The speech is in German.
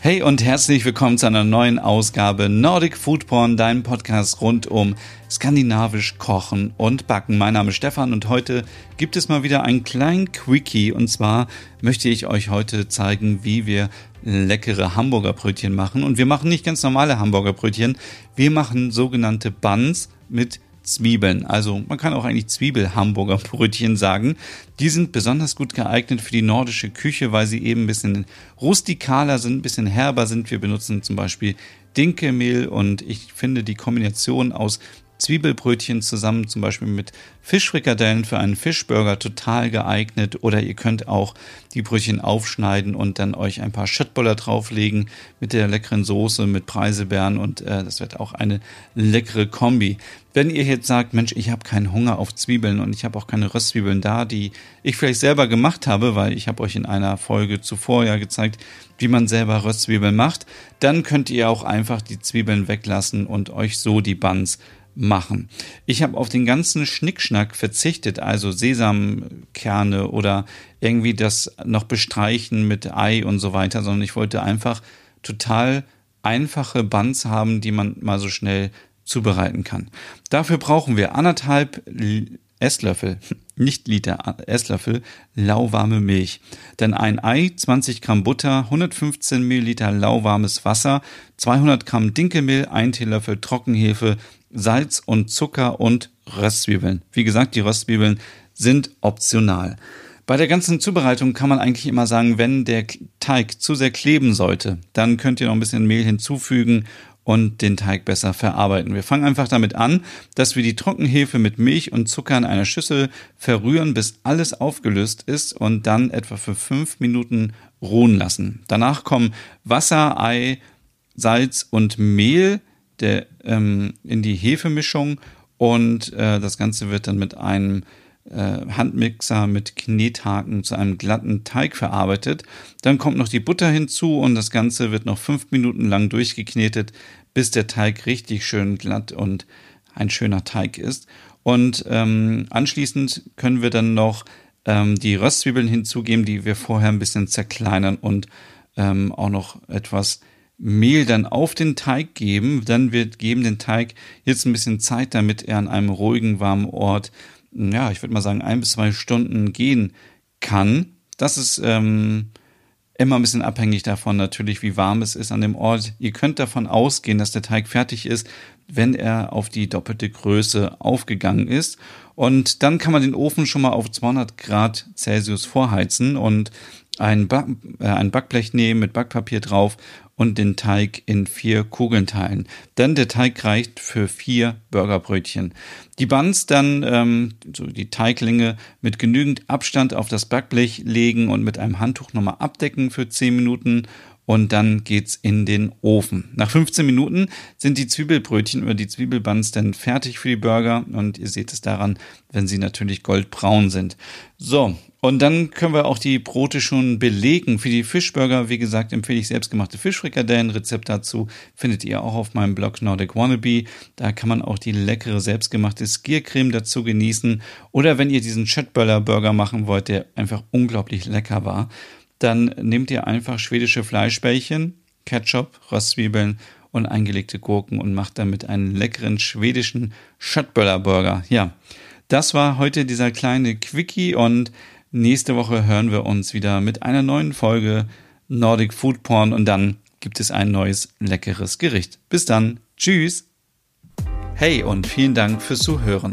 Hey und herzlich willkommen zu einer neuen Ausgabe Nordic Food Porn, deinem Podcast rund um skandinavisch Kochen und Backen. Mein Name ist Stefan und heute gibt es mal wieder ein kleinen Quickie. Und zwar möchte ich euch heute zeigen, wie wir leckere Hamburgerbrötchen machen. Und wir machen nicht ganz normale Hamburgerbrötchen, wir machen sogenannte Buns mit Zwiebeln. Also man kann auch eigentlich Zwiebel-Hamburger Brötchen sagen. Die sind besonders gut geeignet für die nordische Küche, weil sie eben ein bisschen rustikaler sind, ein bisschen herber sind. Wir benutzen zum Beispiel Dinkelmehl und ich finde die Kombination aus Zwiebelbrötchen zusammen zum Beispiel mit Fischfrikadellen für einen Fischburger total geeignet oder ihr könnt auch die Brötchen aufschneiden und dann euch ein paar Schöttboller drauflegen mit der leckeren Soße mit Preiselbeeren und äh, das wird auch eine leckere Kombi. Wenn ihr jetzt sagt, Mensch, ich habe keinen Hunger auf Zwiebeln und ich habe auch keine Röstzwiebeln da, die ich vielleicht selber gemacht habe, weil ich habe euch in einer Folge zuvor ja gezeigt, wie man selber Röstzwiebeln macht, dann könnt ihr auch einfach die Zwiebeln weglassen und euch so die Buns machen. Ich habe auf den ganzen Schnickschnack verzichtet, also Sesamkerne oder irgendwie das noch bestreichen mit Ei und so weiter, sondern ich wollte einfach total einfache Buns haben, die man mal so schnell zubereiten kann. Dafür brauchen wir anderthalb Esslöffel, nicht Liter, Esslöffel lauwarme Milch. Dann ein Ei, 20 Gramm Butter, 115 Milliliter lauwarmes Wasser, 200 Gramm Dinkelmehl, ein Teelöffel Trockenhefe, Salz und Zucker und Röstzwiebeln. Wie gesagt, die Röstzwiebeln sind optional. Bei der ganzen Zubereitung kann man eigentlich immer sagen, wenn der Teig zu sehr kleben sollte, dann könnt ihr noch ein bisschen Mehl hinzufügen und den Teig besser verarbeiten. Wir fangen einfach damit an, dass wir die Trockenhefe mit Milch und Zucker in einer Schüssel verrühren, bis alles aufgelöst ist und dann etwa für fünf Minuten ruhen lassen. Danach kommen Wasser, Ei, Salz und Mehl der, ähm, in die Hefemischung und äh, das Ganze wird dann mit einem äh, Handmixer mit Knethaken zu einem glatten Teig verarbeitet. Dann kommt noch die Butter hinzu und das Ganze wird noch fünf Minuten lang durchgeknetet, bis der Teig richtig schön glatt und ein schöner Teig ist. Und ähm, anschließend können wir dann noch ähm, die Röstzwiebeln hinzugeben, die wir vorher ein bisschen zerkleinern und ähm, auch noch etwas Mehl dann auf den Teig geben. Dann wird geben den Teig jetzt ein bisschen Zeit, damit er an einem ruhigen, warmen Ort, ja, ich würde mal sagen, ein bis zwei Stunden gehen kann. Das ist ähm, immer ein bisschen abhängig davon natürlich, wie warm es ist an dem Ort. Ihr könnt davon ausgehen, dass der Teig fertig ist, wenn er auf die doppelte Größe aufgegangen ist. Und dann kann man den Ofen schon mal auf 200 Grad Celsius vorheizen und ein, Back, äh, ein Backblech nehmen mit Backpapier drauf und den Teig in vier Kugeln teilen. Denn der Teig reicht für vier Burgerbrötchen. Die Buns dann, ähm, so die Teiglinge, mit genügend Abstand auf das Backblech legen und mit einem Handtuch nochmal abdecken für zehn Minuten und dann geht's in den Ofen. Nach 15 Minuten sind die Zwiebelbrötchen oder die Zwiebelbuns dann fertig für die Burger und ihr seht es daran, wenn sie natürlich goldbraun sind. So, und dann können wir auch die Brote schon belegen. Für die Fischburger, wie gesagt, empfehle ich selbstgemachte Fischfrikadellen. Rezept dazu findet ihr auch auf meinem Blog Nordic Wannabe. Da kann man auch die leckere selbstgemachte Skiercreme dazu genießen. Oder wenn ihr diesen Chatböller Burger machen wollt, der einfach unglaublich lecker war, dann nehmt ihr einfach schwedische Fleischbällchen, Ketchup, Röstzwiebeln und eingelegte Gurken und macht damit einen leckeren schwedischen Schöttböller Burger. Ja, das war heute dieser kleine Quickie und nächste Woche hören wir uns wieder mit einer neuen Folge Nordic Food Porn und dann gibt es ein neues leckeres Gericht. Bis dann. Tschüss. Hey und vielen Dank fürs Zuhören.